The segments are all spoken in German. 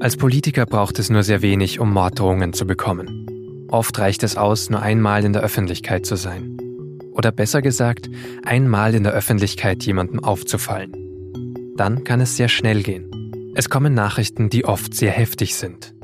Als Politiker braucht es nur sehr wenig, um Morddrohungen zu bekommen. Oft reicht es aus, nur einmal in der Öffentlichkeit zu sein. Oder besser gesagt, einmal in der Öffentlichkeit jemandem aufzufallen. Dann kann es sehr schnell gehen. Es kommen Nachrichten, die oft sehr heftig sind.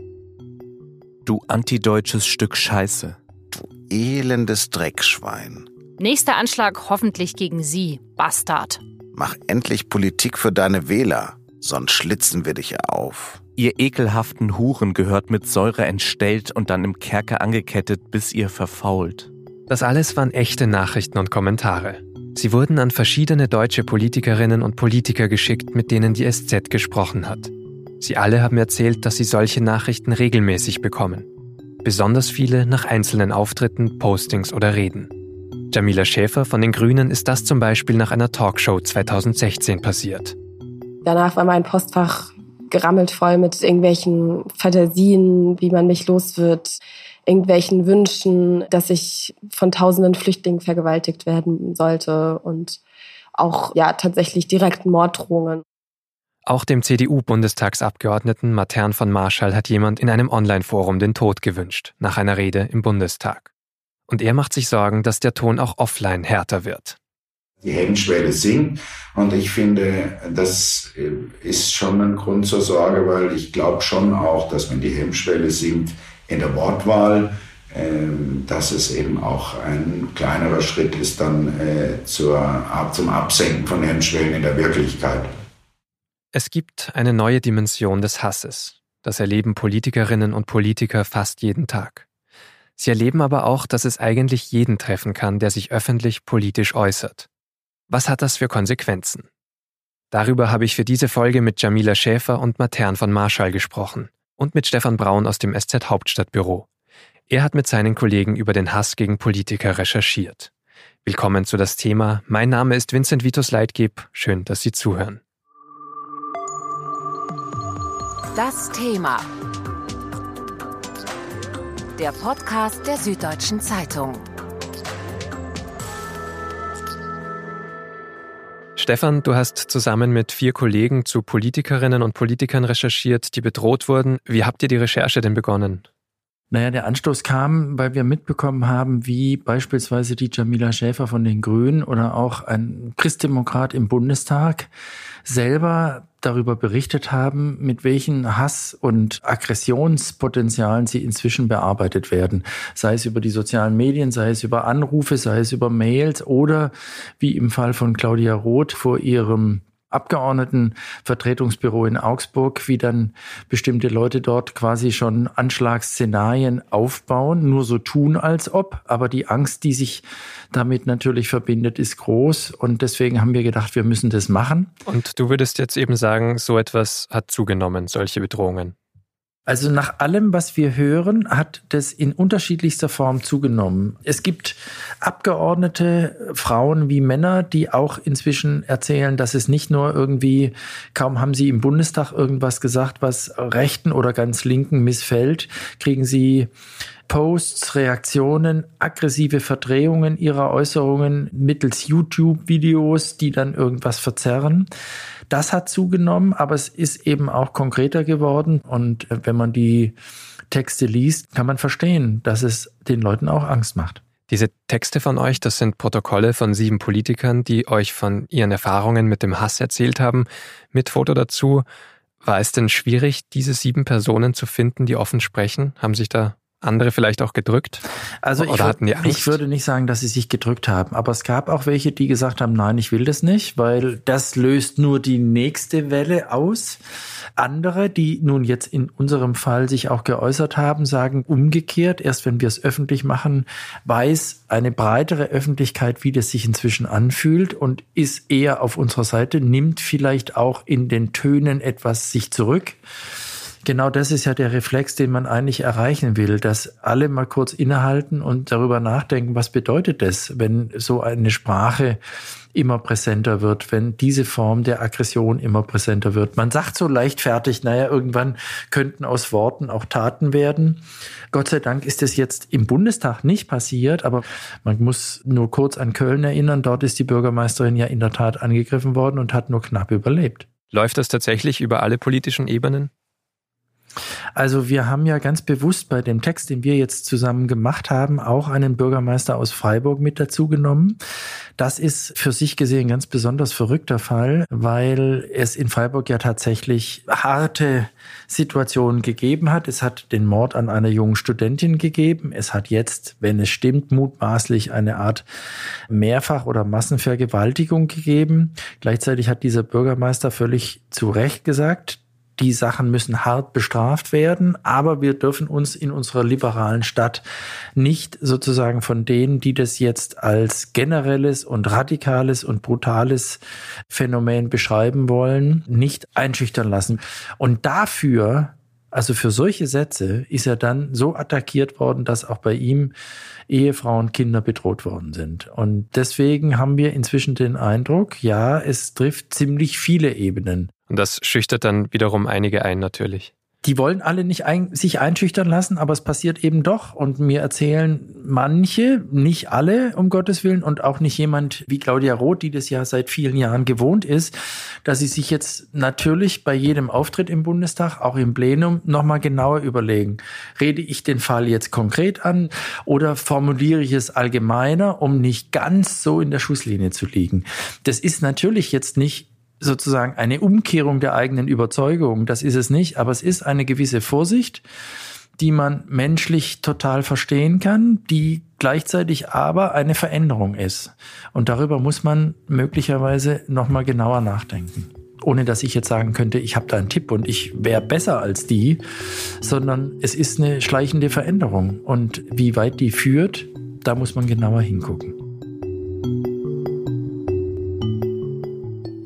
Du antideutsches Stück Scheiße. Du elendes Dreckschwein. Nächster Anschlag hoffentlich gegen Sie, Bastard. Mach endlich Politik für deine Wähler, sonst schlitzen wir dich ja auf. Ihr ekelhaften Huren gehört mit Säure entstellt und dann im Kerker angekettet, bis ihr verfault. Das alles waren echte Nachrichten und Kommentare. Sie wurden an verschiedene deutsche Politikerinnen und Politiker geschickt, mit denen die SZ gesprochen hat. Sie alle haben erzählt, dass sie solche Nachrichten regelmäßig bekommen. Besonders viele nach einzelnen Auftritten, Postings oder Reden. Jamila Schäfer von den Grünen ist das zum Beispiel nach einer Talkshow 2016 passiert. Danach war mein Postfach gerammelt voll mit irgendwelchen Fantasien, wie man mich los wird, irgendwelchen Wünschen, dass ich von tausenden Flüchtlingen vergewaltigt werden sollte und auch ja tatsächlich direkten Morddrohungen. Auch dem CDU-Bundestagsabgeordneten Matern von Marschall hat jemand in einem Online-Forum den Tod gewünscht, nach einer Rede im Bundestag. Und er macht sich Sorgen, dass der Ton auch offline härter wird. Die Hemmschwelle sinkt und ich finde, das ist schon ein Grund zur Sorge, weil ich glaube schon auch, dass wenn die Hemmschwelle sinkt in der Wortwahl, ähm, dass es eben auch ein kleinerer Schritt ist dann äh, zur, zum Absenken von Hemmschwellen in der Wirklichkeit. Es gibt eine neue Dimension des Hasses. Das erleben Politikerinnen und Politiker fast jeden Tag. Sie erleben aber auch, dass es eigentlich jeden treffen kann, der sich öffentlich politisch äußert. Was hat das für Konsequenzen? Darüber habe ich für diese Folge mit Jamila Schäfer und Matern von Marschall gesprochen und mit Stefan Braun aus dem SZ Hauptstadtbüro. Er hat mit seinen Kollegen über den Hass gegen Politiker recherchiert. Willkommen zu das Thema. Mein Name ist Vincent Vitus Leitgeb. Schön, dass Sie zuhören. Das Thema. Der Podcast der Süddeutschen Zeitung. Stefan, du hast zusammen mit vier Kollegen zu Politikerinnen und Politikern recherchiert, die bedroht wurden. Wie habt ihr die Recherche denn begonnen? Naja, der Anstoß kam, weil wir mitbekommen haben, wie beispielsweise die Jamila Schäfer von den Grünen oder auch ein Christdemokrat im Bundestag selber darüber berichtet haben, mit welchen Hass- und Aggressionspotenzialen sie inzwischen bearbeitet werden. Sei es über die sozialen Medien, sei es über Anrufe, sei es über Mails oder wie im Fall von Claudia Roth vor ihrem Abgeordnetenvertretungsbüro in Augsburg, wie dann bestimmte Leute dort quasi schon Anschlagsszenarien aufbauen, nur so tun als ob, aber die Angst, die sich damit natürlich verbindet, ist groß und deswegen haben wir gedacht, wir müssen das machen. Und du würdest jetzt eben sagen, so etwas hat zugenommen, solche Bedrohungen. Also nach allem, was wir hören, hat das in unterschiedlichster Form zugenommen. Es gibt Abgeordnete, Frauen wie Männer, die auch inzwischen erzählen, dass es nicht nur irgendwie, kaum haben sie im Bundestag irgendwas gesagt, was Rechten oder ganz Linken missfällt, kriegen sie Posts, Reaktionen, aggressive Verdrehungen ihrer Äußerungen mittels YouTube-Videos, die dann irgendwas verzerren. Das hat zugenommen, aber es ist eben auch konkreter geworden. Und äh, wenn man die Texte liest, kann man verstehen, dass es den Leuten auch Angst macht. Diese Texte von euch, das sind Protokolle von sieben Politikern, die euch von ihren Erfahrungen mit dem Hass erzählt haben, mit Foto dazu. War es denn schwierig, diese sieben Personen zu finden, die offen sprechen? Haben sich da andere vielleicht auch gedrückt? Also ich, hatten die Angst? ich würde nicht sagen, dass sie sich gedrückt haben, aber es gab auch welche, die gesagt haben, nein, ich will das nicht, weil das löst nur die nächste Welle aus. Andere, die nun jetzt in unserem Fall sich auch geäußert haben, sagen umgekehrt, erst wenn wir es öffentlich machen, weiß eine breitere Öffentlichkeit, wie das sich inzwischen anfühlt und ist eher auf unserer Seite, nimmt vielleicht auch in den Tönen etwas sich zurück. Genau das ist ja der Reflex, den man eigentlich erreichen will, dass alle mal kurz innehalten und darüber nachdenken, was bedeutet das, wenn so eine Sprache immer präsenter wird, wenn diese Form der Aggression immer präsenter wird. Man sagt so leichtfertig, naja, irgendwann könnten aus Worten auch Taten werden. Gott sei Dank ist es jetzt im Bundestag nicht passiert, aber man muss nur kurz an Köln erinnern. Dort ist die Bürgermeisterin ja in der Tat angegriffen worden und hat nur knapp überlebt. Läuft das tatsächlich über alle politischen Ebenen? Also wir haben ja ganz bewusst bei dem Text, den wir jetzt zusammen gemacht haben, auch einen Bürgermeister aus Freiburg mit dazu genommen. Das ist für sich gesehen ganz besonders verrückter Fall, weil es in Freiburg ja tatsächlich harte Situationen gegeben hat. Es hat den Mord an einer jungen Studentin gegeben. Es hat jetzt, wenn es stimmt, mutmaßlich eine Art Mehrfach- oder Massenvergewaltigung gegeben. Gleichzeitig hat dieser Bürgermeister völlig zu Recht gesagt, die Sachen müssen hart bestraft werden, aber wir dürfen uns in unserer liberalen Stadt nicht sozusagen von denen, die das jetzt als generelles und radikales und brutales Phänomen beschreiben wollen, nicht einschüchtern lassen. Und dafür also für solche Sätze ist er dann so attackiert worden, dass auch bei ihm Ehefrauen, Kinder bedroht worden sind. Und deswegen haben wir inzwischen den Eindruck, ja, es trifft ziemlich viele Ebenen. Und das schüchtert dann wiederum einige ein natürlich die wollen alle nicht ein, sich einschüchtern lassen, aber es passiert eben doch. Und mir erzählen manche, nicht alle, um Gottes Willen, und auch nicht jemand wie Claudia Roth, die das ja seit vielen Jahren gewohnt ist, dass sie sich jetzt natürlich bei jedem Auftritt im Bundestag, auch im Plenum, nochmal genauer überlegen. Rede ich den Fall jetzt konkret an oder formuliere ich es allgemeiner, um nicht ganz so in der Schusslinie zu liegen? Das ist natürlich jetzt nicht sozusagen eine Umkehrung der eigenen Überzeugung. Das ist es nicht, aber es ist eine gewisse Vorsicht, die man menschlich total verstehen kann, die gleichzeitig aber eine Veränderung ist. Und darüber muss man möglicherweise nochmal genauer nachdenken. Ohne dass ich jetzt sagen könnte, ich habe da einen Tipp und ich wäre besser als die, sondern es ist eine schleichende Veränderung. Und wie weit die führt, da muss man genauer hingucken.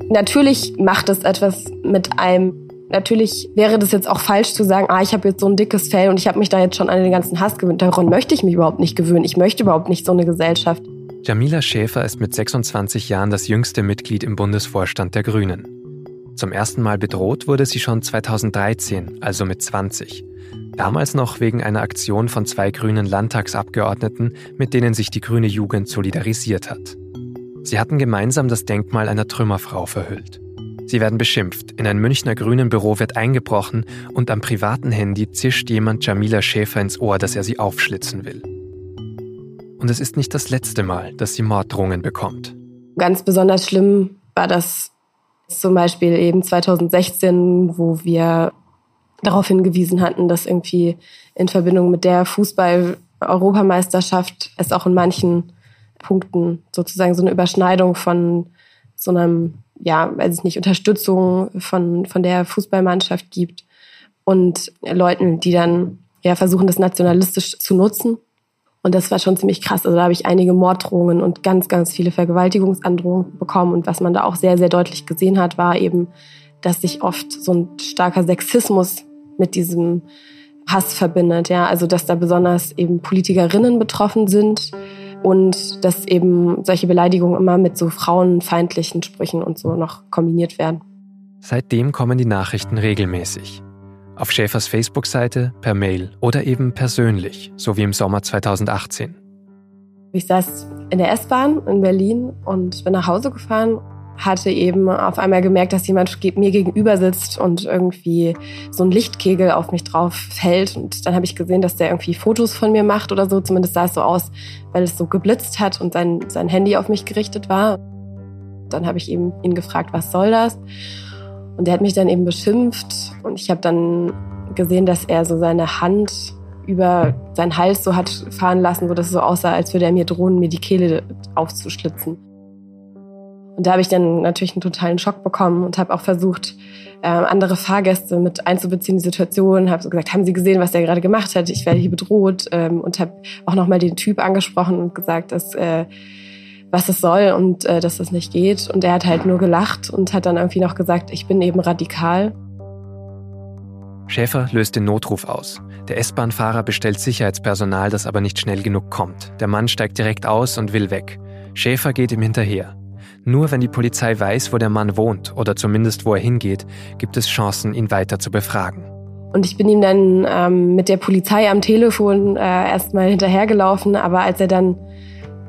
Natürlich macht es etwas mit einem. Natürlich wäre das jetzt auch falsch zu sagen, ah, ich habe jetzt so ein dickes Fell und ich habe mich da jetzt schon an den ganzen Hass gewöhnt. Daran möchte ich mich überhaupt nicht gewöhnen. Ich möchte überhaupt nicht so eine Gesellschaft. Jamila Schäfer ist mit 26 Jahren das jüngste Mitglied im Bundesvorstand der Grünen. Zum ersten Mal bedroht wurde sie schon 2013, also mit 20. Damals noch wegen einer Aktion von zwei grünen Landtagsabgeordneten, mit denen sich die grüne Jugend solidarisiert hat. Sie hatten gemeinsam das Denkmal einer Trümmerfrau verhüllt. Sie werden beschimpft, in ein Münchner grünen Büro wird eingebrochen und am privaten Handy zischt jemand Jamila Schäfer ins Ohr, dass er sie aufschlitzen will. Und es ist nicht das letzte Mal, dass sie Morddrohungen bekommt. Ganz besonders schlimm war das zum Beispiel eben 2016, wo wir darauf hingewiesen hatten, dass irgendwie in Verbindung mit der Fußball-Europameisterschaft es auch in manchen Punkten sozusagen so eine Überschneidung von so einem, ja, weiß ich nicht, Unterstützung von, von der Fußballmannschaft gibt und Leuten, die dann ja versuchen, das nationalistisch zu nutzen. Und das war schon ziemlich krass. Also da habe ich einige Morddrohungen und ganz, ganz viele Vergewaltigungsandrohungen bekommen. Und was man da auch sehr, sehr deutlich gesehen hat, war eben, dass sich oft so ein starker Sexismus mit diesem Hass verbindet. Ja, also dass da besonders eben Politikerinnen betroffen sind und dass eben solche Beleidigungen immer mit so frauenfeindlichen Sprüchen und so noch kombiniert werden. Seitdem kommen die Nachrichten regelmäßig. Auf Schäfers Facebook-Seite, per Mail oder eben persönlich, so wie im Sommer 2018. Ich saß in der S-Bahn in Berlin und bin nach Hause gefahren hatte eben auf einmal gemerkt, dass jemand mir gegenüber sitzt und irgendwie so ein Lichtkegel auf mich drauf fällt. Und dann habe ich gesehen, dass der irgendwie Fotos von mir macht oder so. Zumindest sah es so aus, weil es so geblitzt hat und sein, sein Handy auf mich gerichtet war. Dann habe ich eben ihn gefragt, was soll das? Und er hat mich dann eben beschimpft. Und ich habe dann gesehen, dass er so seine Hand über seinen Hals so hat fahren lassen, so dass es so aussah, als würde er mir drohen, mir die Kehle aufzuschlitzen. Und da habe ich dann natürlich einen totalen Schock bekommen und habe auch versucht, ähm, andere Fahrgäste mit einzubeziehen in die Situation. Habe so gesagt, haben Sie gesehen, was der gerade gemacht hat? Ich werde hier bedroht ähm, und habe auch nochmal den Typ angesprochen und gesagt, dass äh, was es soll und äh, dass das nicht geht. Und er hat halt nur gelacht und hat dann irgendwie noch gesagt, ich bin eben radikal. Schäfer löst den Notruf aus. Der S-Bahn-Fahrer bestellt Sicherheitspersonal, das aber nicht schnell genug kommt. Der Mann steigt direkt aus und will weg. Schäfer geht ihm hinterher. Nur wenn die Polizei weiß, wo der Mann wohnt oder zumindest wo er hingeht, gibt es Chancen, ihn weiter zu befragen. Und ich bin ihm dann ähm, mit der Polizei am Telefon äh, erstmal hinterhergelaufen, aber als er dann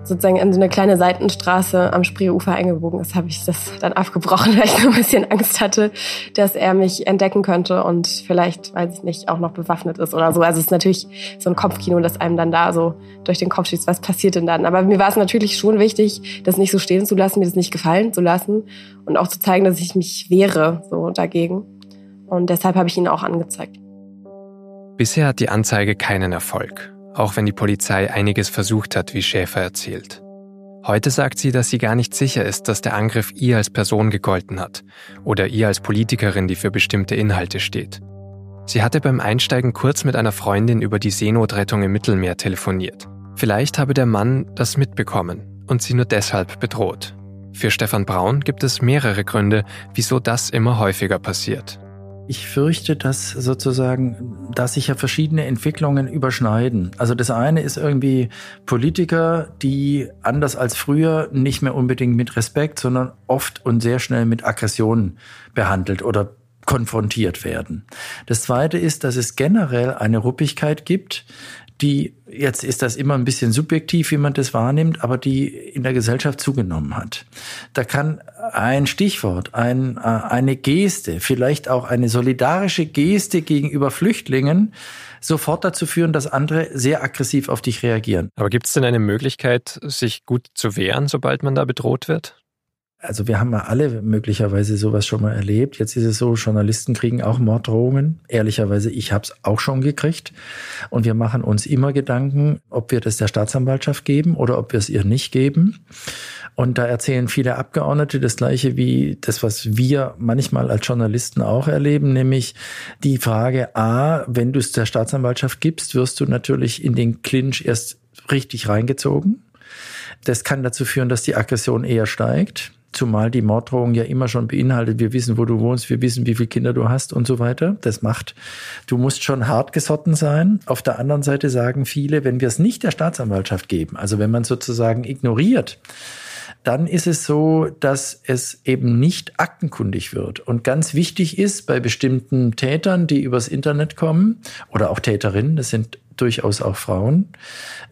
sozusagen in so eine kleine Seitenstraße am Spreeufer eingebogen ist, habe ich das dann abgebrochen, weil ich so ein bisschen Angst hatte, dass er mich entdecken könnte und vielleicht, weiß ich nicht, auch noch bewaffnet ist oder so. Also es ist natürlich so ein Kopfkino, das einem dann da so durch den Kopf schießt, was passiert denn dann? Aber mir war es natürlich schon wichtig, das nicht so stehen zu lassen, mir das nicht gefallen zu lassen und auch zu zeigen, dass ich mich wehre so dagegen. Und deshalb habe ich ihn auch angezeigt. Bisher hat die Anzeige keinen Erfolg auch wenn die Polizei einiges versucht hat, wie Schäfer erzählt. Heute sagt sie, dass sie gar nicht sicher ist, dass der Angriff ihr als Person gegolten hat oder ihr als Politikerin, die für bestimmte Inhalte steht. Sie hatte beim Einsteigen kurz mit einer Freundin über die Seenotrettung im Mittelmeer telefoniert. Vielleicht habe der Mann das mitbekommen und sie nur deshalb bedroht. Für Stefan Braun gibt es mehrere Gründe, wieso das immer häufiger passiert. Ich fürchte, dass sozusagen, dass sich ja verschiedene Entwicklungen überschneiden. Also das eine ist irgendwie Politiker, die anders als früher nicht mehr unbedingt mit Respekt, sondern oft und sehr schnell mit Aggression behandelt oder konfrontiert werden. Das zweite ist, dass es generell eine Ruppigkeit gibt, die, jetzt ist das immer ein bisschen subjektiv, wie man das wahrnimmt, aber die in der Gesellschaft zugenommen hat. Da kann ein Stichwort, ein, äh, eine Geste, vielleicht auch eine solidarische Geste gegenüber Flüchtlingen sofort dazu führen, dass andere sehr aggressiv auf dich reagieren. Aber gibt es denn eine Möglichkeit, sich gut zu wehren, sobald man da bedroht wird? Also wir haben ja alle möglicherweise sowas schon mal erlebt. Jetzt ist es so, Journalisten kriegen auch Morddrohungen. Ehrlicherweise, ich habe es auch schon gekriegt. Und wir machen uns immer Gedanken, ob wir das der Staatsanwaltschaft geben oder ob wir es ihr nicht geben. Und da erzählen viele Abgeordnete das Gleiche wie das, was wir manchmal als Journalisten auch erleben, nämlich die Frage, a, wenn du es der Staatsanwaltschaft gibst, wirst du natürlich in den Clinch erst richtig reingezogen. Das kann dazu führen, dass die Aggression eher steigt. Zumal die Morddrohung ja immer schon beinhaltet, wir wissen, wo du wohnst, wir wissen, wie viele Kinder du hast und so weiter. Das macht, du musst schon hart gesotten sein. Auf der anderen Seite sagen viele, wenn wir es nicht der Staatsanwaltschaft geben, also wenn man sozusagen ignoriert, dann ist es so, dass es eben nicht aktenkundig wird. Und ganz wichtig ist bei bestimmten Tätern, die übers Internet kommen, oder auch Täterinnen, das sind durchaus auch Frauen,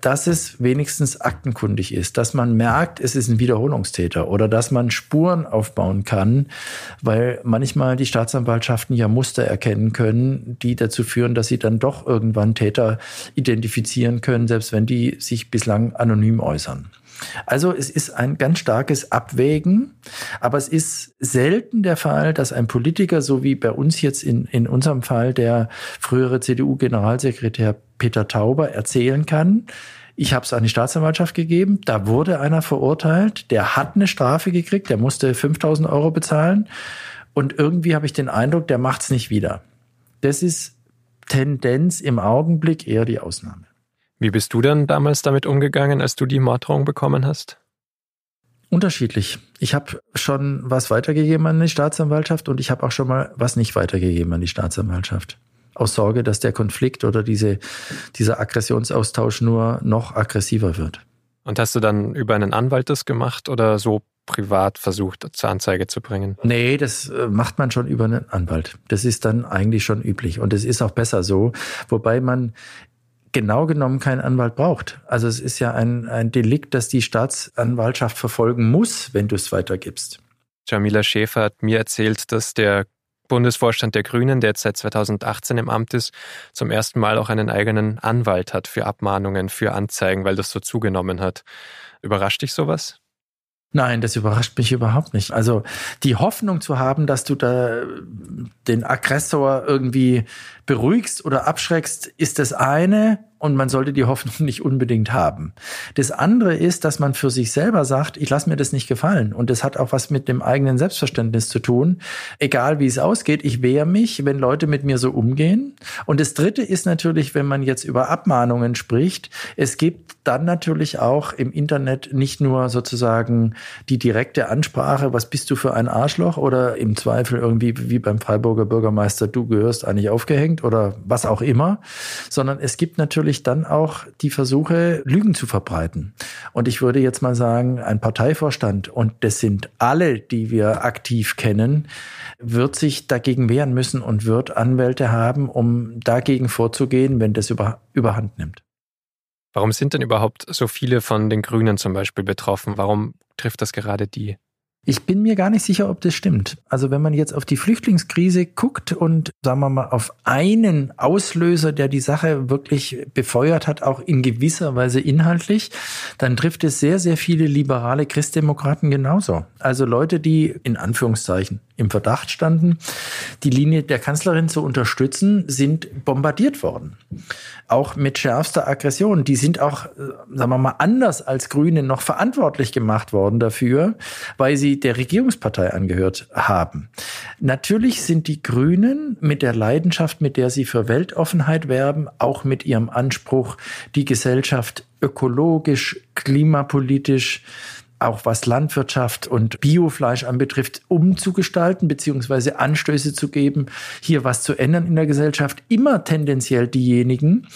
dass es wenigstens aktenkundig ist, dass man merkt, es ist ein Wiederholungstäter oder dass man Spuren aufbauen kann, weil manchmal die Staatsanwaltschaften ja Muster erkennen können, die dazu führen, dass sie dann doch irgendwann Täter identifizieren können, selbst wenn die sich bislang anonym äußern. Also es ist ein ganz starkes Abwägen, aber es ist selten der Fall, dass ein Politiker, so wie bei uns jetzt in, in unserem Fall der frühere CDU-Generalsekretär Peter Tauber, erzählen kann, ich habe es an die Staatsanwaltschaft gegeben, da wurde einer verurteilt, der hat eine Strafe gekriegt, der musste 5000 Euro bezahlen und irgendwie habe ich den Eindruck, der macht es nicht wieder. Das ist Tendenz im Augenblick eher die Ausnahme. Wie bist du dann damals damit umgegangen, als du die Morddrohung bekommen hast? Unterschiedlich. Ich habe schon was weitergegeben an die Staatsanwaltschaft und ich habe auch schon mal was nicht weitergegeben an die Staatsanwaltschaft. Aus Sorge, dass der Konflikt oder diese, dieser Aggressionsaustausch nur noch aggressiver wird. Und hast du dann über einen Anwalt das gemacht oder so privat versucht zur Anzeige zu bringen? Nee, das äh, macht man schon über einen Anwalt. Das ist dann eigentlich schon üblich und es ist auch besser so. Wobei man genau genommen keinen Anwalt braucht. Also es ist ja ein, ein Delikt, das die Staatsanwaltschaft verfolgen muss, wenn du es weitergibst. Jamila Schäfer hat mir erzählt, dass der Bundesvorstand der Grünen, der jetzt seit 2018 im Amt ist, zum ersten Mal auch einen eigenen Anwalt hat für Abmahnungen, für Anzeigen, weil das so zugenommen hat. Überrascht dich sowas? Nein, das überrascht mich überhaupt nicht. Also die Hoffnung zu haben, dass du da den Aggressor irgendwie beruhigst oder abschreckst, ist das eine und man sollte die Hoffnung nicht unbedingt haben. Das andere ist, dass man für sich selber sagt, ich lasse mir das nicht gefallen. Und das hat auch was mit dem eigenen Selbstverständnis zu tun. Egal wie es ausgeht, ich wehre mich, wenn Leute mit mir so umgehen. Und das dritte ist natürlich, wenn man jetzt über Abmahnungen spricht, es gibt dann natürlich auch im Internet nicht nur sozusagen die direkte Ansprache, was bist du für ein Arschloch oder im Zweifel irgendwie wie beim Freiburger Bürgermeister, du gehörst eigentlich aufgehängt oder was auch immer, sondern es gibt natürlich natürlich dann auch die Versuche, Lügen zu verbreiten. Und ich würde jetzt mal sagen, ein Parteivorstand, und das sind alle, die wir aktiv kennen, wird sich dagegen wehren müssen und wird Anwälte haben, um dagegen vorzugehen, wenn das über, überhand nimmt. Warum sind denn überhaupt so viele von den Grünen zum Beispiel betroffen? Warum trifft das gerade die? Ich bin mir gar nicht sicher, ob das stimmt. Also wenn man jetzt auf die Flüchtlingskrise guckt und sagen wir mal auf einen Auslöser, der die Sache wirklich befeuert hat, auch in gewisser Weise inhaltlich, dann trifft es sehr, sehr viele liberale Christdemokraten genauso. Also Leute, die in Anführungszeichen im Verdacht standen, die Linie der Kanzlerin zu unterstützen, sind bombardiert worden. Auch mit schärfster Aggression. Die sind auch, äh, sagen wir mal, anders als Grüne noch verantwortlich gemacht worden dafür, weil sie der Regierungspartei angehört haben. Natürlich sind die Grünen mit der Leidenschaft, mit der sie für Weltoffenheit werben, auch mit ihrem Anspruch, die Gesellschaft ökologisch, klimapolitisch, auch was Landwirtschaft und Biofleisch anbetrifft, umzugestalten beziehungsweise Anstöße zu geben, hier was zu ändern in der Gesellschaft, immer tendenziell diejenigen,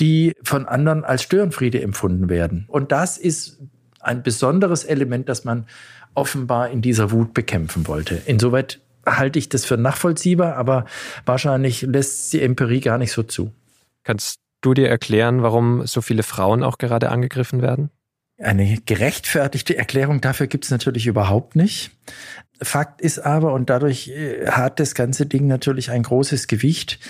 die von anderen als Störenfriede empfunden werden. Und das ist ein besonderes Element, das man offenbar in dieser Wut bekämpfen wollte. Insoweit halte ich das für nachvollziehbar, aber wahrscheinlich lässt die Empirie gar nicht so zu. Kannst du dir erklären, warum so viele Frauen auch gerade angegriffen werden? Eine gerechtfertigte Erklärung dafür gibt es natürlich überhaupt nicht. Fakt ist aber, und dadurch äh, hat das ganze Ding natürlich ein großes Gewicht,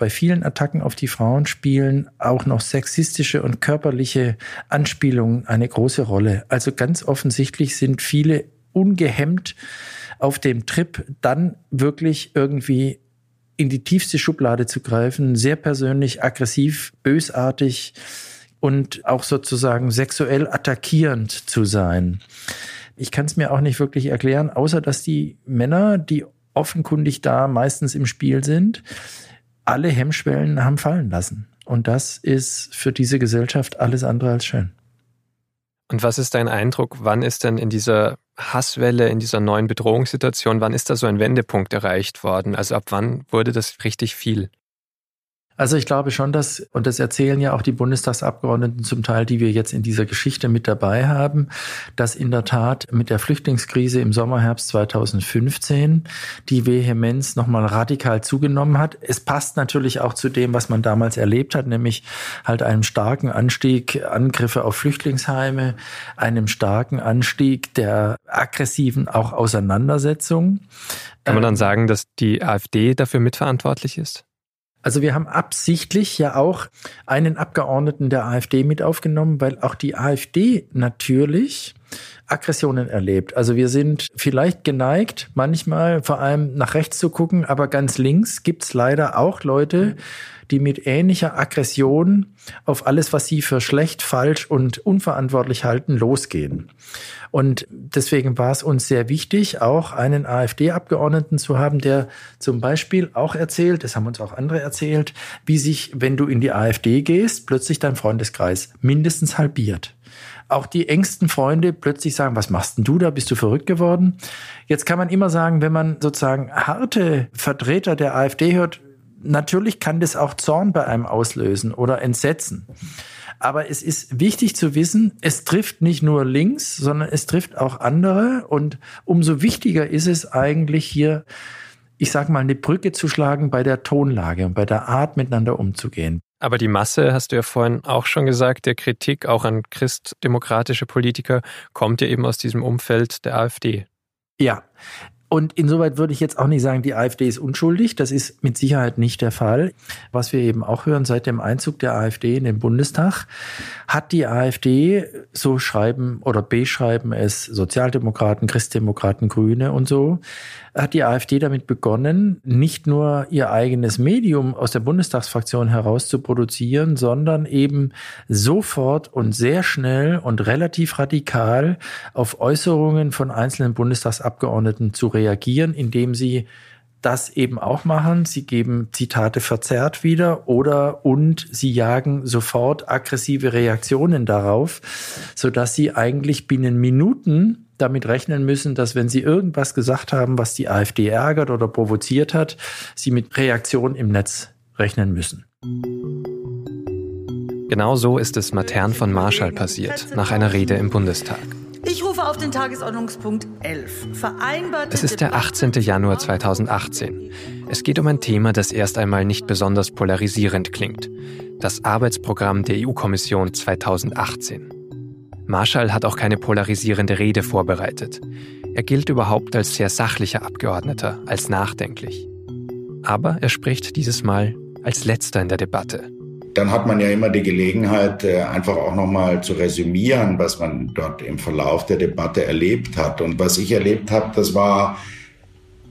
bei vielen Attacken auf die Frauen spielen auch noch sexistische und körperliche Anspielungen eine große Rolle. Also ganz offensichtlich sind viele ungehemmt auf dem Trip, dann wirklich irgendwie in die tiefste Schublade zu greifen, sehr persönlich, aggressiv, bösartig, und auch sozusagen sexuell attackierend zu sein. Ich kann es mir auch nicht wirklich erklären, außer dass die Männer, die offenkundig da meistens im Spiel sind, alle Hemmschwellen haben fallen lassen. Und das ist für diese Gesellschaft alles andere als schön. Und was ist dein Eindruck? Wann ist denn in dieser Hasswelle, in dieser neuen Bedrohungssituation, wann ist da so ein Wendepunkt erreicht worden? Also ab wann wurde das richtig viel? Also ich glaube schon, dass, und das erzählen ja auch die Bundestagsabgeordneten zum Teil, die wir jetzt in dieser Geschichte mit dabei haben, dass in der Tat mit der Flüchtlingskrise im Sommerherbst 2015 die Vehemenz nochmal radikal zugenommen hat. Es passt natürlich auch zu dem, was man damals erlebt hat, nämlich halt einem starken Anstieg Angriffe auf Flüchtlingsheime, einem starken Anstieg der aggressiven auch Auseinandersetzungen. Kann man dann ähm, sagen, dass die AfD dafür mitverantwortlich ist? Also wir haben absichtlich ja auch einen Abgeordneten der AfD mit aufgenommen, weil auch die AfD natürlich Aggressionen erlebt. Also wir sind vielleicht geneigt, manchmal vor allem nach rechts zu gucken, aber ganz links gibt's leider auch Leute, die mit ähnlicher Aggression auf alles, was sie für schlecht, falsch und unverantwortlich halten, losgehen. Und deswegen war es uns sehr wichtig, auch einen AfD-Abgeordneten zu haben, der zum Beispiel auch erzählt, das haben uns auch andere erzählt, wie sich, wenn du in die AfD gehst, plötzlich dein Freundeskreis mindestens halbiert auch die engsten Freunde plötzlich sagen, was machst denn du da? Bist du verrückt geworden? Jetzt kann man immer sagen, wenn man sozusagen harte Vertreter der AfD hört, natürlich kann das auch Zorn bei einem auslösen oder Entsetzen. Aber es ist wichtig zu wissen, es trifft nicht nur links, sondern es trifft auch andere. Und umso wichtiger ist es eigentlich hier, ich sage mal, eine Brücke zu schlagen bei der Tonlage und bei der Art, miteinander umzugehen. Aber die Masse, hast du ja vorhin auch schon gesagt, der Kritik auch an christdemokratische Politiker kommt ja eben aus diesem Umfeld der AfD. Ja, und insoweit würde ich jetzt auch nicht sagen, die AfD ist unschuldig. Das ist mit Sicherheit nicht der Fall. Was wir eben auch hören, seit dem Einzug der AfD in den Bundestag hat die AfD, so schreiben oder beschreiben es Sozialdemokraten, Christdemokraten, Grüne und so, hat die AfD damit begonnen, nicht nur ihr eigenes Medium aus der Bundestagsfraktion heraus zu produzieren, sondern eben sofort und sehr schnell und relativ radikal auf Äußerungen von einzelnen Bundestagsabgeordneten zu reagieren, indem sie das eben auch machen. Sie geben Zitate verzerrt wieder oder und sie jagen sofort aggressive Reaktionen darauf, so dass sie eigentlich binnen Minuten damit rechnen müssen, dass wenn sie irgendwas gesagt haben, was die AfD ärgert oder provoziert hat, sie mit Reaktionen im Netz rechnen müssen. Genau so ist es Matern von Marschall passiert, nach einer Rede im Bundestag. Ich rufe auf den Tagesordnungspunkt 11. Vereinbarte es ist der 18. Januar 2018. Es geht um ein Thema, das erst einmal nicht besonders polarisierend klingt. Das Arbeitsprogramm der EU-Kommission 2018. Marschall hat auch keine polarisierende Rede vorbereitet. Er gilt überhaupt als sehr sachlicher Abgeordneter, als nachdenklich. Aber er spricht dieses Mal als letzter in der Debatte dann hat man ja immer die Gelegenheit, äh, einfach auch nochmal zu resümieren, was man dort im Verlauf der Debatte erlebt hat. Und was ich erlebt habe, das war,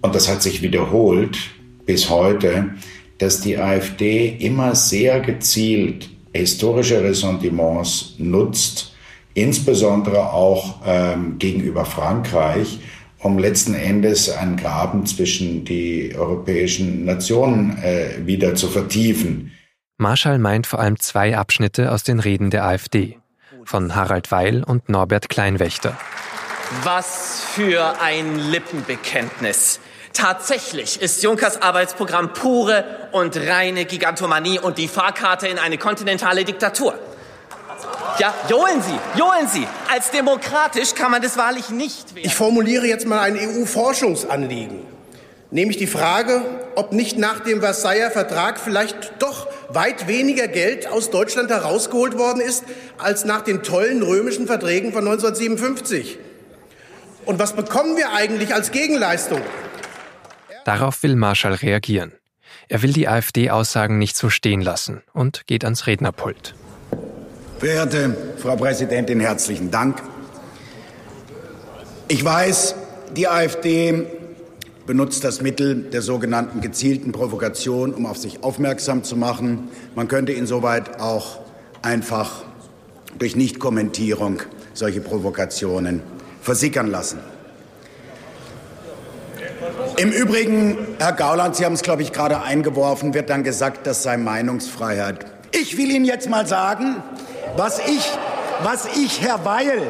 und das hat sich wiederholt bis heute, dass die AfD immer sehr gezielt historische Ressentiments nutzt, insbesondere auch ähm, gegenüber Frankreich, um letzten Endes einen Graben zwischen die europäischen Nationen äh, wieder zu vertiefen. Marschall meint vor allem zwei Abschnitte aus den Reden der AfD von Harald Weil und Norbert Kleinwächter. Was für ein Lippenbekenntnis. Tatsächlich ist Junkers Arbeitsprogramm pure und reine Gigantomanie und die Fahrkarte in eine kontinentale Diktatur. Ja, johlen Sie, johlen Sie. Als demokratisch kann man das wahrlich nicht werden. Ich formuliere jetzt mal ein EU-Forschungsanliegen. Nämlich die Frage, ob nicht nach dem Versailler Vertrag vielleicht doch weit weniger Geld aus Deutschland herausgeholt worden ist als nach den tollen römischen Verträgen von 1957. Und was bekommen wir eigentlich als Gegenleistung? Darauf will Marschall reagieren. Er will die AfD-Aussagen nicht so stehen lassen und geht ans Rednerpult. Verehrte Frau Präsidentin, herzlichen Dank. Ich weiß, die AfD benutzt das Mittel der sogenannten gezielten Provokation, um auf sich aufmerksam zu machen. Man könnte insoweit auch einfach durch Nichtkommentierung solche Provokationen versickern lassen. Im Übrigen, Herr Gauland, Sie haben es, glaube ich, gerade eingeworfen, wird dann gesagt, das sei Meinungsfreiheit. Ich will Ihnen jetzt mal sagen, was ich, was ich Herr Weil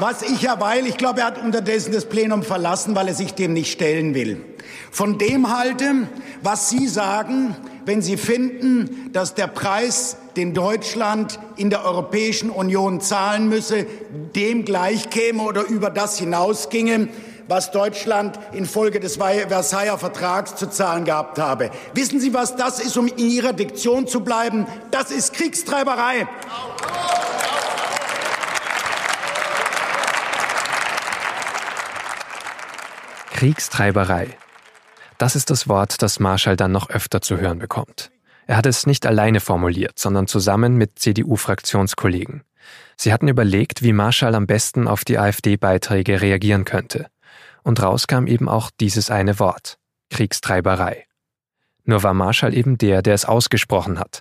was ich ja weil, ich glaube, er hat unterdessen das Plenum verlassen, weil er sich dem nicht stellen will. Von dem halte, was Sie sagen, wenn Sie finden, dass der Preis, den Deutschland in der Europäischen Union zahlen müsse, dem gleichkäme oder über das hinausginge, was Deutschland infolge des Versailler Vertrags zu zahlen gehabt habe. Wissen Sie, was das ist, um in Ihrer Diktion zu bleiben? Das ist Kriegstreiberei. Kriegstreiberei. Das ist das Wort, das Marschall dann noch öfter zu hören bekommt. Er hat es nicht alleine formuliert, sondern zusammen mit CDU-Fraktionskollegen. Sie hatten überlegt, wie Marschall am besten auf die AfD-Beiträge reagieren könnte. Und raus kam eben auch dieses eine Wort. Kriegstreiberei. Nur war Marschall eben der, der es ausgesprochen hat.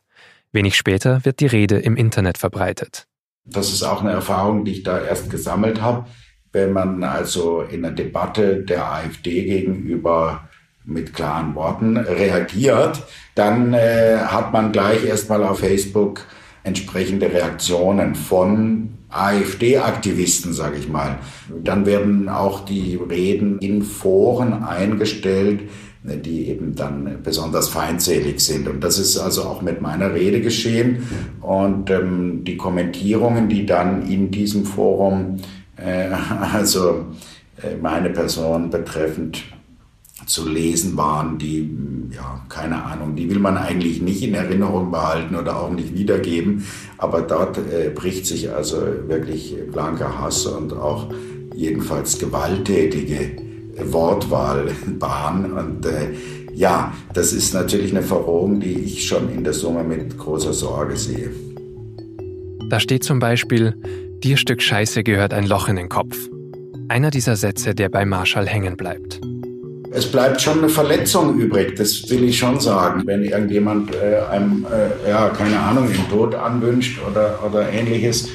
Wenig später wird die Rede im Internet verbreitet. Das ist auch eine Erfahrung, die ich da erst gesammelt habe. Wenn man also in der Debatte der AfD gegenüber mit klaren Worten reagiert, dann äh, hat man gleich erstmal auf Facebook entsprechende Reaktionen von AfD-Aktivisten, sage ich mal. Dann werden auch die Reden in Foren eingestellt, die eben dann besonders feindselig sind. Und das ist also auch mit meiner Rede geschehen. Und ähm, die Kommentierungen, die dann in diesem Forum also äh, meine Person betreffend zu lesen waren, die, ja, keine Ahnung, die will man eigentlich nicht in Erinnerung behalten oder auch nicht wiedergeben. Aber dort äh, bricht sich also wirklich blanker Hass und auch jedenfalls gewalttätige Wortwahl Bahn. Und äh, ja, das ist natürlich eine Verrohung, die ich schon in der Summe mit großer Sorge sehe. Da steht zum Beispiel, Dir Stück Scheiße gehört ein Loch in den Kopf. Einer dieser Sätze, der bei Marshall hängen bleibt. Es bleibt schon eine Verletzung übrig, das will ich schon sagen. Wenn irgendjemand äh, einem, äh, ja, keine Ahnung, den Tod anwünscht oder, oder ähnliches,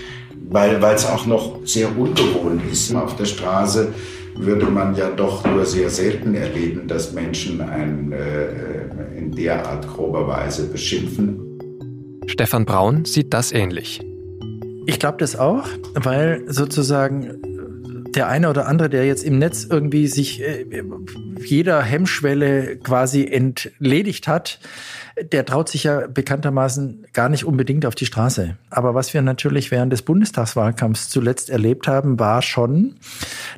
weil es auch noch sehr ungewohnt ist. Auf der Straße würde man ja doch nur sehr selten erleben, dass Menschen einen äh, in derart grober Weise beschimpfen. Stefan Braun sieht das ähnlich. Ich glaube das auch, weil sozusagen der eine oder andere, der jetzt im Netz irgendwie sich äh, jeder Hemmschwelle quasi entledigt hat, der traut sich ja bekanntermaßen gar nicht unbedingt auf die Straße. Aber was wir natürlich während des Bundestagswahlkampfs zuletzt erlebt haben, war schon,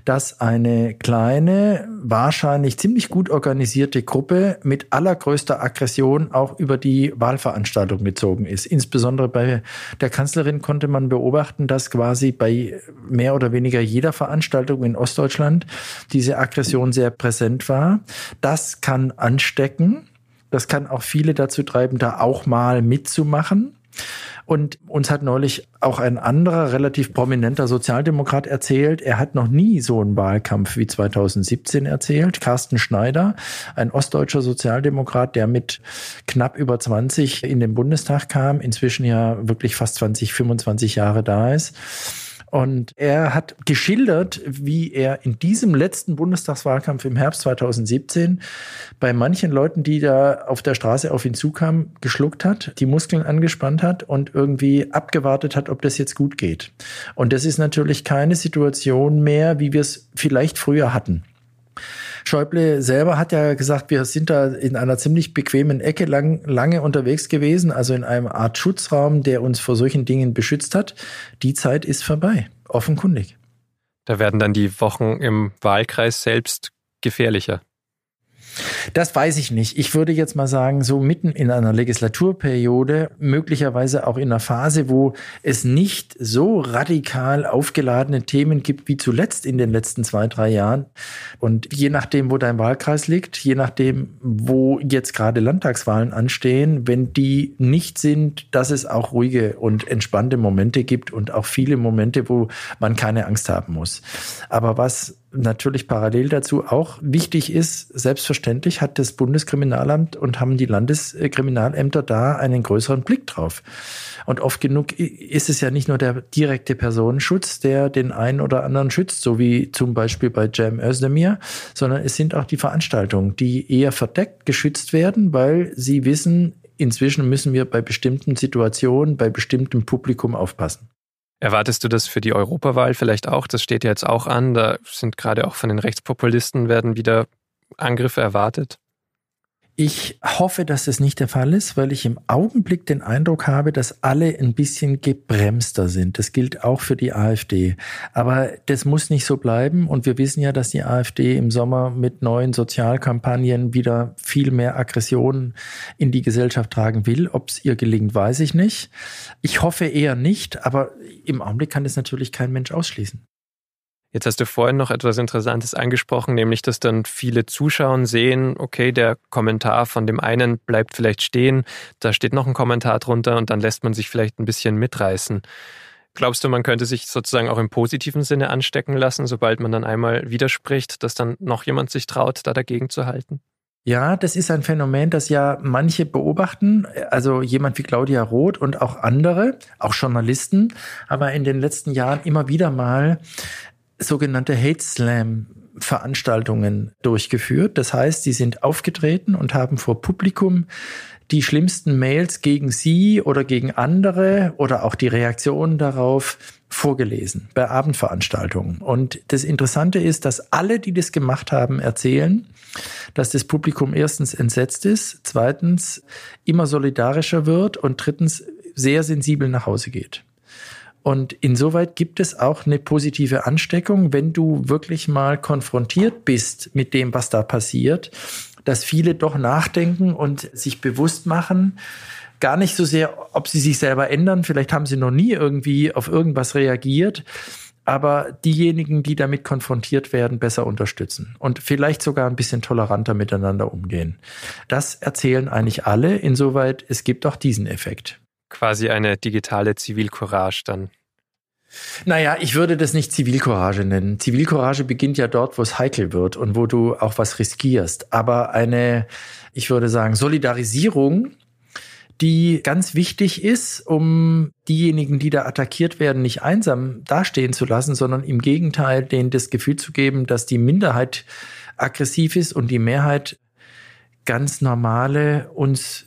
dass eine kleine, wahrscheinlich ziemlich gut organisierte Gruppe mit allergrößter Aggression auch über die Wahlveranstaltung gezogen ist. Insbesondere bei der Kanzlerin konnte man beobachten, dass quasi bei mehr oder weniger jeder Veranstaltung in Ostdeutschland diese Aggression sehr präsent war. Das kann anstecken. Das kann auch viele dazu treiben, da auch mal mitzumachen. Und uns hat neulich auch ein anderer relativ prominenter Sozialdemokrat erzählt, er hat noch nie so einen Wahlkampf wie 2017 erzählt. Carsten Schneider, ein ostdeutscher Sozialdemokrat, der mit knapp über 20 in den Bundestag kam, inzwischen ja wirklich fast 20, 25 Jahre da ist und er hat geschildert, wie er in diesem letzten Bundestagswahlkampf im Herbst 2017 bei manchen Leuten, die da auf der Straße auf ihn zukamen, geschluckt hat, die Muskeln angespannt hat und irgendwie abgewartet hat, ob das jetzt gut geht. Und das ist natürlich keine Situation mehr, wie wir es vielleicht früher hatten. Schäuble selber hat ja gesagt, wir sind da in einer ziemlich bequemen Ecke lang, lange unterwegs gewesen, also in einem Art Schutzraum, der uns vor solchen Dingen beschützt hat. Die Zeit ist vorbei, offenkundig. Da werden dann die Wochen im Wahlkreis selbst gefährlicher. Das weiß ich nicht. Ich würde jetzt mal sagen, so mitten in einer Legislaturperiode, möglicherweise auch in einer Phase, wo es nicht so radikal aufgeladene Themen gibt wie zuletzt in den letzten zwei, drei Jahren. Und je nachdem, wo dein Wahlkreis liegt, je nachdem, wo jetzt gerade Landtagswahlen anstehen, wenn die nicht sind, dass es auch ruhige und entspannte Momente gibt und auch viele Momente, wo man keine Angst haben muss. Aber was natürlich parallel dazu auch wichtig ist, selbstverständlich hat das Bundeskriminalamt und haben die Landeskriminalämter da einen größeren Blick drauf. Und oft genug ist es ja nicht nur der direkte Personenschutz, der den einen oder anderen schützt, so wie zum Beispiel bei Cem Özdemir, sondern es sind auch die Veranstaltungen, die eher verdeckt geschützt werden, weil sie wissen, inzwischen müssen wir bei bestimmten Situationen, bei bestimmtem Publikum aufpassen. Erwartest du das für die Europawahl vielleicht auch? Das steht ja jetzt auch an. Da sind gerade auch von den Rechtspopulisten werden wieder Angriffe erwartet. Ich hoffe, dass das nicht der Fall ist, weil ich im Augenblick den Eindruck habe, dass alle ein bisschen gebremster sind. Das gilt auch für die AfD. Aber das muss nicht so bleiben. Und wir wissen ja, dass die AfD im Sommer mit neuen Sozialkampagnen wieder viel mehr Aggressionen in die Gesellschaft tragen will. Ob es ihr gelingt, weiß ich nicht. Ich hoffe eher nicht. Aber im Augenblick kann das natürlich kein Mensch ausschließen. Jetzt hast du vorhin noch etwas Interessantes angesprochen, nämlich dass dann viele Zuschauer sehen, okay, der Kommentar von dem einen bleibt vielleicht stehen, da steht noch ein Kommentar drunter und dann lässt man sich vielleicht ein bisschen mitreißen. Glaubst du, man könnte sich sozusagen auch im positiven Sinne anstecken lassen, sobald man dann einmal widerspricht, dass dann noch jemand sich traut, da dagegen zu halten? Ja, das ist ein Phänomen, das ja manche beobachten, also jemand wie Claudia Roth und auch andere, auch Journalisten, aber in den letzten Jahren immer wieder mal sogenannte Hate Slam Veranstaltungen durchgeführt. Das heißt, sie sind aufgetreten und haben vor Publikum die schlimmsten Mails gegen sie oder gegen andere oder auch die Reaktionen darauf vorgelesen bei Abendveranstaltungen. Und das Interessante ist, dass alle, die das gemacht haben, erzählen, dass das Publikum erstens entsetzt ist, zweitens immer solidarischer wird und drittens sehr sensibel nach Hause geht. Und insoweit gibt es auch eine positive Ansteckung, wenn du wirklich mal konfrontiert bist mit dem, was da passiert, dass viele doch nachdenken und sich bewusst machen, gar nicht so sehr, ob sie sich selber ändern, vielleicht haben sie noch nie irgendwie auf irgendwas reagiert, aber diejenigen, die damit konfrontiert werden, besser unterstützen und vielleicht sogar ein bisschen toleranter miteinander umgehen. Das erzählen eigentlich alle. Insoweit, es gibt auch diesen Effekt quasi eine digitale Zivilcourage dann. Naja, ich würde das nicht Zivilcourage nennen. Zivilcourage beginnt ja dort, wo es heikel wird und wo du auch was riskierst. Aber eine, ich würde sagen, Solidarisierung, die ganz wichtig ist, um diejenigen, die da attackiert werden, nicht einsam dastehen zu lassen, sondern im Gegenteil denen das Gefühl zu geben, dass die Minderheit aggressiv ist und die Mehrheit ganz normale, uns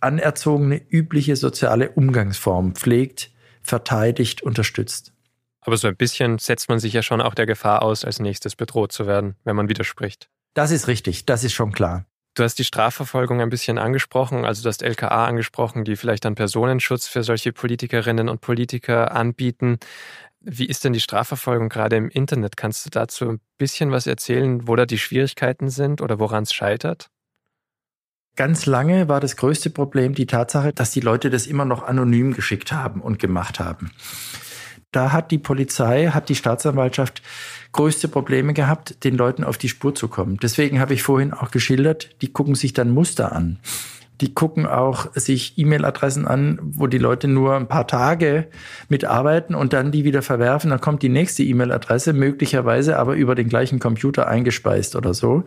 anerzogene, übliche soziale Umgangsform pflegt, verteidigt, unterstützt. Aber so ein bisschen setzt man sich ja schon auch der Gefahr aus, als nächstes bedroht zu werden, wenn man widerspricht. Das ist richtig, das ist schon klar. Du hast die Strafverfolgung ein bisschen angesprochen, also du hast LKA angesprochen, die vielleicht dann Personenschutz für solche Politikerinnen und Politiker anbieten. Wie ist denn die Strafverfolgung gerade im Internet? Kannst du dazu ein bisschen was erzählen, wo da die Schwierigkeiten sind oder woran es scheitert? Ganz lange war das größte Problem die Tatsache, dass die Leute das immer noch anonym geschickt haben und gemacht haben. Da hat die Polizei, hat die Staatsanwaltschaft größte Probleme gehabt, den Leuten auf die Spur zu kommen. Deswegen habe ich vorhin auch geschildert, die gucken sich dann Muster an. Die gucken auch sich E-Mail-Adressen an, wo die Leute nur ein paar Tage mitarbeiten und dann die wieder verwerfen. Dann kommt die nächste E-Mail-Adresse, möglicherweise aber über den gleichen Computer eingespeist oder so.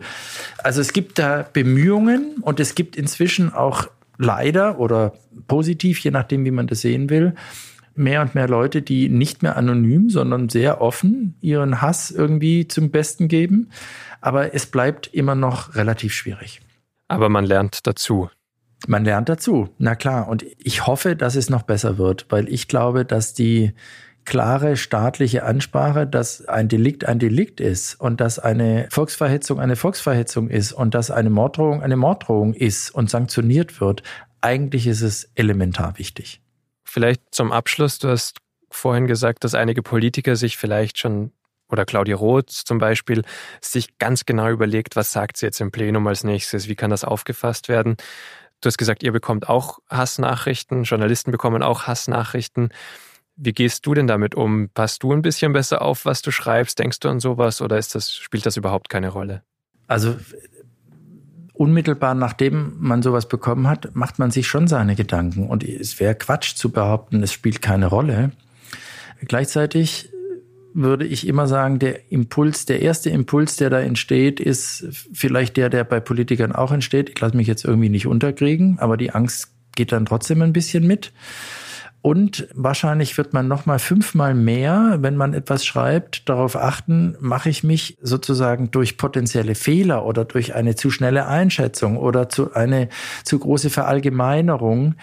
Also es gibt da Bemühungen und es gibt inzwischen auch leider oder positiv, je nachdem, wie man das sehen will, mehr und mehr Leute, die nicht mehr anonym, sondern sehr offen ihren Hass irgendwie zum Besten geben. Aber es bleibt immer noch relativ schwierig. Aber man lernt dazu. Man lernt dazu, na klar. Und ich hoffe, dass es noch besser wird, weil ich glaube, dass die klare staatliche Ansprache, dass ein Delikt ein Delikt ist und dass eine Volksverhetzung eine Volksverhetzung ist und dass eine Morddrohung eine Morddrohung ist und sanktioniert wird, eigentlich ist es elementar wichtig. Vielleicht zum Abschluss, du hast vorhin gesagt, dass einige Politiker sich vielleicht schon oder Claudia Roth zum Beispiel sich ganz genau überlegt, was sagt sie jetzt im Plenum als nächstes, wie kann das aufgefasst werden. Du hast gesagt, ihr bekommt auch Hassnachrichten, Journalisten bekommen auch Hassnachrichten. Wie gehst du denn damit um? Passt du ein bisschen besser auf, was du schreibst? Denkst du an sowas oder das, spielt das überhaupt keine Rolle? Also unmittelbar nachdem man sowas bekommen hat, macht man sich schon seine Gedanken. Und es wäre Quatsch zu behaupten, es spielt keine Rolle. Gleichzeitig würde ich immer sagen, der Impuls, der erste Impuls, der da entsteht, ist vielleicht der, der bei Politikern auch entsteht. Ich lasse mich jetzt irgendwie nicht unterkriegen, aber die Angst geht dann trotzdem ein bisschen mit. Und wahrscheinlich wird man noch mal fünfmal mehr, wenn man etwas schreibt, darauf achten, mache ich mich sozusagen durch potenzielle Fehler oder durch eine zu schnelle Einschätzung oder zu eine zu große Verallgemeinerung,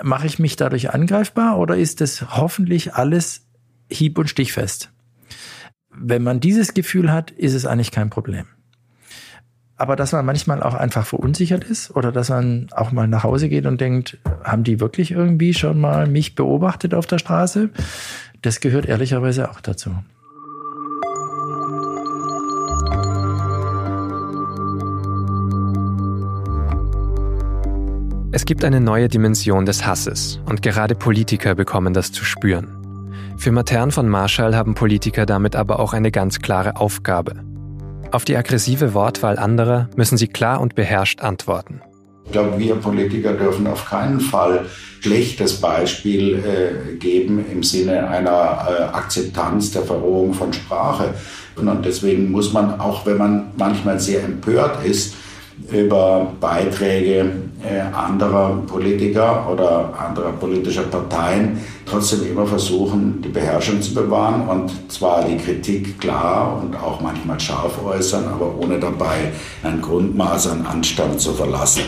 mache ich mich dadurch angreifbar oder ist es hoffentlich alles hieb- und stichfest? Wenn man dieses Gefühl hat, ist es eigentlich kein Problem. Aber dass man manchmal auch einfach verunsichert ist oder dass man auch mal nach Hause geht und denkt, haben die wirklich irgendwie schon mal mich beobachtet auf der Straße? Das gehört ehrlicherweise auch dazu. Es gibt eine neue Dimension des Hasses und gerade Politiker bekommen das zu spüren. Für Matern von Marschall haben Politiker damit aber auch eine ganz klare Aufgabe. Auf die aggressive Wortwahl anderer müssen sie klar und beherrscht antworten. Ich glaube, wir Politiker dürfen auf keinen Fall schlechtes Beispiel äh, geben im Sinne einer äh, Akzeptanz der Verrohung von Sprache. Und deswegen muss man, auch wenn man manchmal sehr empört ist, über Beiträge anderer Politiker oder anderer politischer Parteien trotzdem immer versuchen, die Beherrschung zu bewahren und zwar die Kritik klar und auch manchmal scharf äußern, aber ohne dabei ein Grundmaß an Anstand zu verlassen.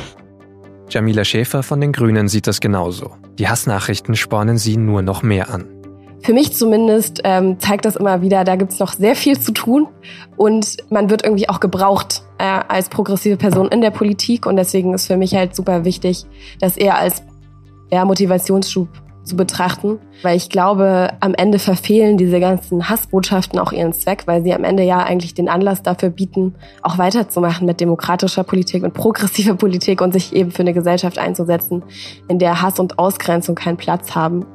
Jamila Schäfer von den Grünen sieht das genauso. Die Hassnachrichten spornen sie nur noch mehr an für mich zumindest ähm, zeigt das immer wieder, da gibt's noch sehr viel zu tun und man wird irgendwie auch gebraucht äh, als progressive Person in der Politik und deswegen ist für mich halt super wichtig, das eher als ja, Motivationsschub zu betrachten, weil ich glaube, am Ende verfehlen diese ganzen Hassbotschaften auch ihren Zweck, weil sie am Ende ja eigentlich den Anlass dafür bieten, auch weiterzumachen mit demokratischer Politik und progressiver Politik und sich eben für eine Gesellschaft einzusetzen, in der Hass und Ausgrenzung keinen Platz haben.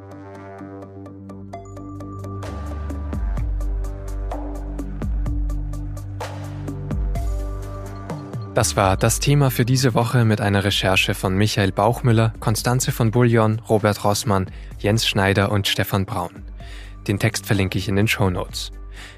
Das war das Thema für diese Woche mit einer Recherche von Michael Bauchmüller, Konstanze von Bullion, Robert Rossmann, Jens Schneider und Stefan Braun. Den Text verlinke ich in den Show Notes.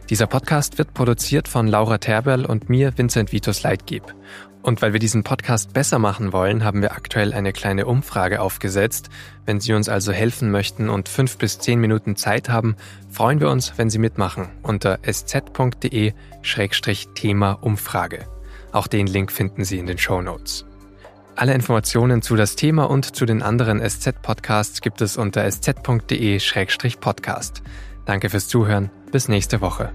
Dieser Podcast wird produziert von Laura Terberl und mir, Vincent Vitus Leitgeb. Und weil wir diesen Podcast besser machen wollen, haben wir aktuell eine kleine Umfrage aufgesetzt. Wenn Sie uns also helfen möchten und fünf bis zehn Minuten Zeit haben, freuen wir uns, wenn Sie mitmachen unter sz.de-thema Umfrage. Auch den Link finden Sie in den Show Notes. Alle Informationen zu das Thema und zu den anderen SZ-Podcasts gibt es unter sz.de-podcast. Danke fürs Zuhören. Bis nächste Woche.